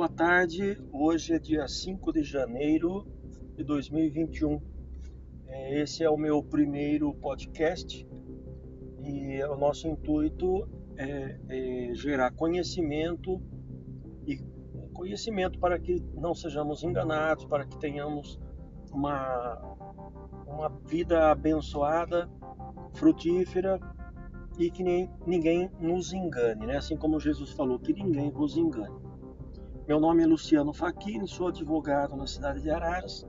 boa tarde. Hoje é dia 5 de janeiro de 2021. É, esse é o meu primeiro podcast e o nosso intuito é, é gerar conhecimento e conhecimento para que não sejamos enganados, para que tenhamos uma, uma vida abençoada, frutífera e que nem, ninguém nos engane, né? assim como Jesus falou, que ninguém vos engane. Meu nome é Luciano Facchini, sou advogado na cidade de Araras,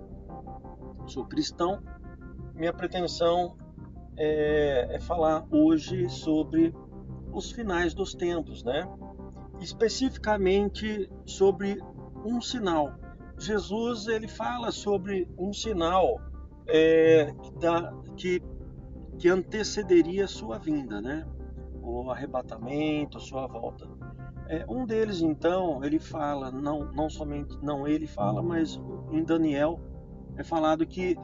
sou cristão. Minha pretensão é, é falar hoje sobre os finais dos tempos, né? especificamente sobre um sinal. Jesus ele fala sobre um sinal é, da, que que antecederia sua vinda, né? O arrebatamento, sua volta. É, um deles, então, ele fala, não, não somente, não ele fala, mas em Daniel é falado que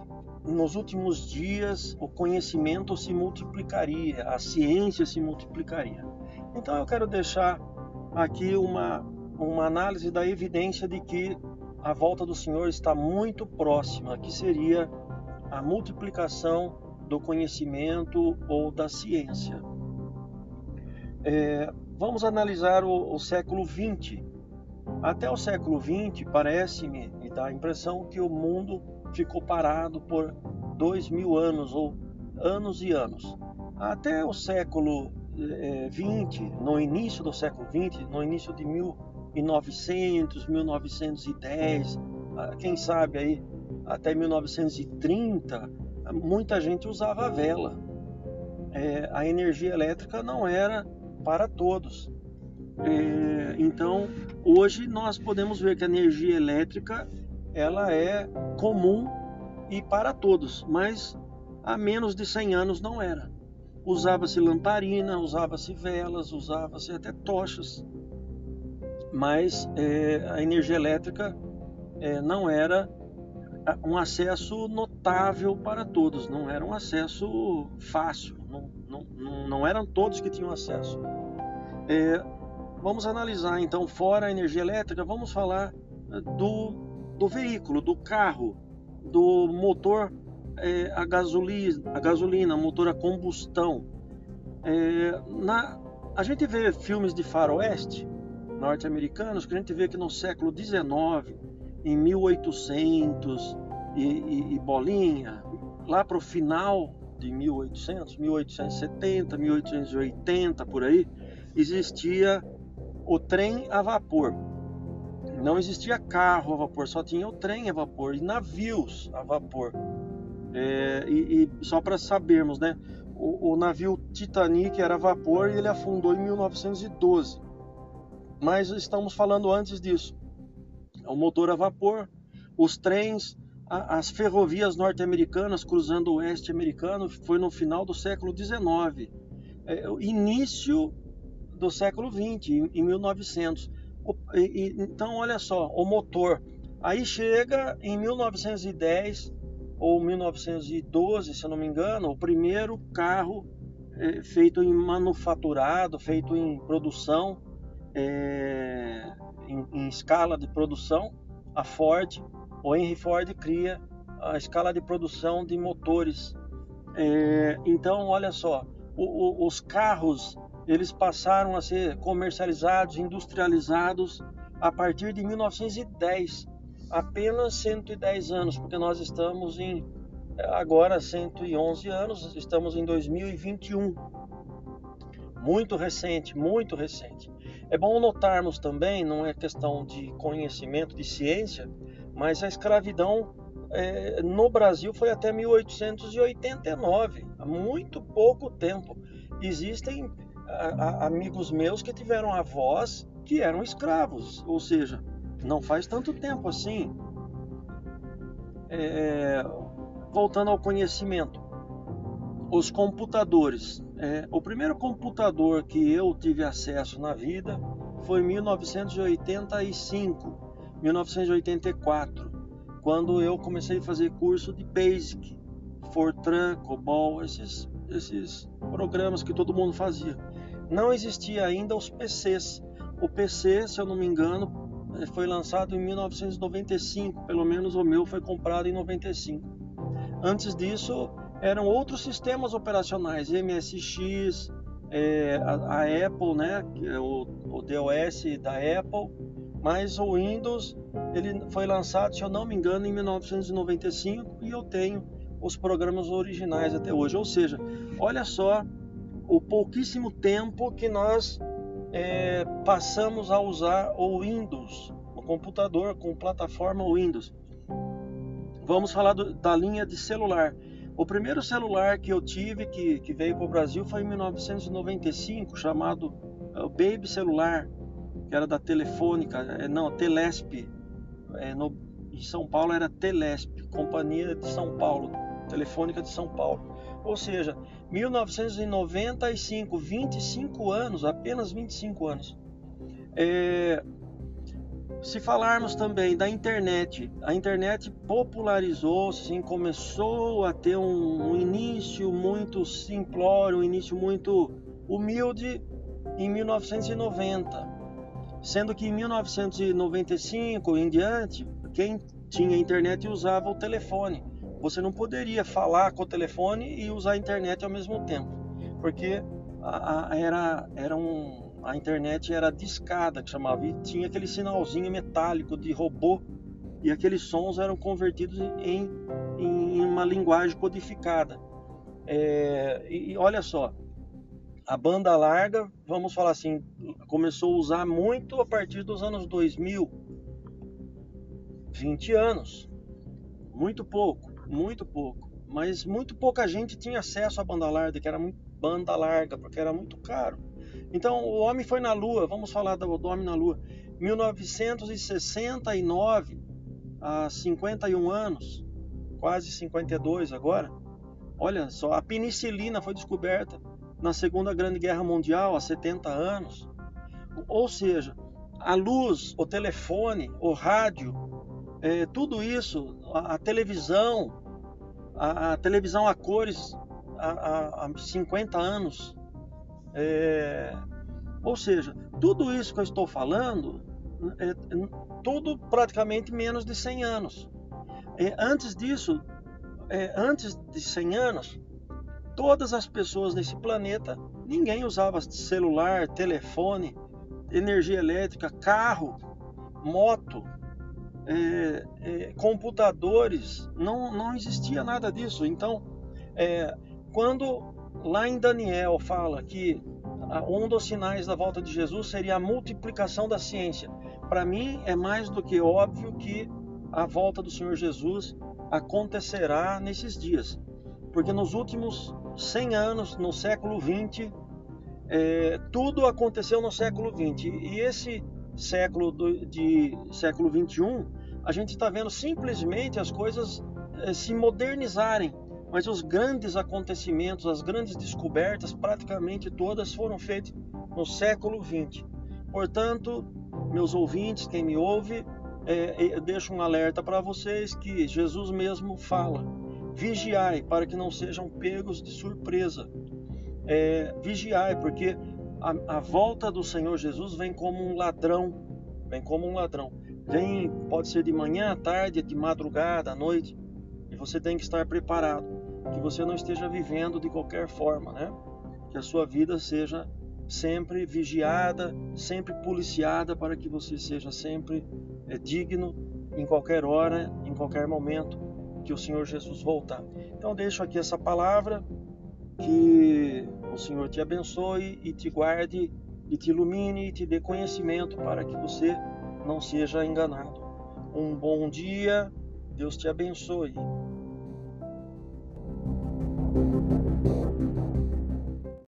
nos últimos dias o conhecimento se multiplicaria, a ciência se multiplicaria. Então eu quero deixar aqui uma, uma análise da evidência de que a volta do Senhor está muito próxima, que seria a multiplicação do conhecimento ou da ciência. É, vamos analisar o, o século XX. Até o século XX, parece-me e dá a impressão que o mundo ficou parado por dois mil anos ou anos e anos. Até o século XX, é, no início do século XX, no início de 1900, 1910, ah, quem sabe aí até 1930, muita gente usava vela. É, a energia elétrica não era para todos. É, então, hoje nós podemos ver que a energia elétrica ela é comum e para todos, mas há menos de 100 anos não era. Usava-se lamparina, usava-se velas, usava-se até tochas, mas é, a energia elétrica é, não era um acesso notável para todos, não era um acesso fácil, não, não, não eram todos que tinham acesso. É, vamos analisar então, fora a energia elétrica, vamos falar é, do, do veículo, do carro, do motor é, a, gasolina, a gasolina, motor a combustão. É, na, a gente vê filmes de faroeste norte-americanos que a gente vê que no século XIX em 1800 e, e, e bolinha, lá para o final de 1800, 1870, 1880 por aí, existia o trem a vapor. Não existia carro a vapor, só tinha o trem a vapor e navios a vapor. É, e, e, só para sabermos, né? O, o, navio Titanic era a vapor e ele afundou em 1912. Mas estamos falando antes disso o motor a vapor, os trens, as ferrovias norte-americanas cruzando o oeste americano foi no final do século XIX, é, início do século XX, em 1900. então, olha só, o motor. Aí chega em 1910 ou 1912, se não me engano, o primeiro carro é, feito em manufaturado, feito em produção. É, em, em escala de produção, a Ford, o Henry Ford cria a escala de produção de motores. É, então, olha só, o, o, os carros eles passaram a ser comercializados, industrializados a partir de 1910, apenas 110 anos, porque nós estamos em agora 111 anos, estamos em 2021. Muito recente, muito recente. É bom notarmos também, não é questão de conhecimento, de ciência, mas a escravidão é, no Brasil foi até 1889, há muito pouco tempo. Existem a, amigos meus que tiveram avós que eram escravos, ou seja, não faz tanto tempo assim. É, voltando ao conhecimento, os computadores. É, o primeiro computador que eu tive acesso na vida foi em 1985, 1984, quando eu comecei a fazer curso de Basic, Fortran, COBOL, esses, esses programas que todo mundo fazia. Não existia ainda os PCs. O PC, se eu não me engano, foi lançado em 1995, pelo menos o meu foi comprado em 95. Antes disso, eram outros sistemas operacionais, MSX, é, a, a, Apple, né, é o, o DOS da Apple, mas o Windows ele foi lançado, se eu não me engano, em 1995 e eu tenho os programas originais até hoje. Ou seja, olha só o pouquíssimo tempo que nós é, passamos a usar o Windows, o computador com plataforma Windows. Vamos falar do, da linha de celular. O primeiro celular que eu tive que, que veio para o Brasil foi em 1995, chamado uh, Baby Celular, que era da Telefônica, é, não, Telesp. É, no, em São Paulo era Telesp, Companhia de São Paulo, Telefônica de São Paulo. Ou seja, 1995, 25 anos, apenas 25 anos. É, se falarmos também da internet, a internet popularizou, sim, começou a ter um, um início muito simplório, um início muito humilde em 1990, sendo que em 1995 em diante, quem tinha internet usava o telefone. Você não poderia falar com o telefone e usar a internet ao mesmo tempo, porque a, a, era, era um, a internet era discada, que chamava, e tinha aquele sinalzinho metálico de robô, e aqueles sons eram convertidos em, em uma linguagem codificada. É, e olha só, a banda larga, vamos falar assim, começou a usar muito a partir dos anos 2000, 20 anos, muito pouco, muito pouco, mas muito pouca gente tinha acesso à banda larga, que era muito banda larga, porque era muito caro. Então, o homem foi na Lua, vamos falar do, homem na Lua. 1969, há 51 anos, quase 52 agora. Olha só, a penicilina foi descoberta na Segunda Grande Guerra Mundial, há 70 anos. Ou seja, a luz, o telefone, o rádio, é, tudo isso, a, televisão, a, a, televisão a cores há, há 50 anos, é, ou seja, tudo isso que eu estou falando é, é tudo praticamente menos de 100 anos. É, antes disso, é, antes de 100 anos, todas as pessoas nesse planeta, ninguém usava celular, telefone, energia elétrica, carro, moto, é, é, computadores, não, não existia nada disso. Então, é, quando lá em Daniel fala que um dos sinais da volta de Jesus seria a multiplicação da ciência. Para mim é mais do que óbvio que a volta do Senhor Jesus acontecerá nesses dias, porque nos últimos 100 anos, no século 20, é, tudo aconteceu no século 20 e esse século do, de século 21 a gente está vendo simplesmente as coisas é, se modernizarem mas os grandes acontecimentos, as grandes descobertas, praticamente todas foram feitas no século XX. Portanto, meus ouvintes, quem me ouve, é, eu deixo um alerta para vocês que Jesus mesmo fala: vigiai para que não sejam pegos de surpresa. É, vigiai, porque a, a volta do Senhor Jesus vem como um ladrão, vem como um ladrão. Vem, pode ser de manhã, à tarde, de madrugada, à noite, e você tem que estar preparado que você não esteja vivendo de qualquer forma, né? Que a sua vida seja sempre vigiada, sempre policiada para que você seja sempre é, digno em qualquer hora, em qualquer momento que o Senhor Jesus voltar. Então deixo aqui essa palavra que o Senhor te abençoe e te guarde e te ilumine e te dê conhecimento para que você não seja enganado. Um bom dia, Deus te abençoe.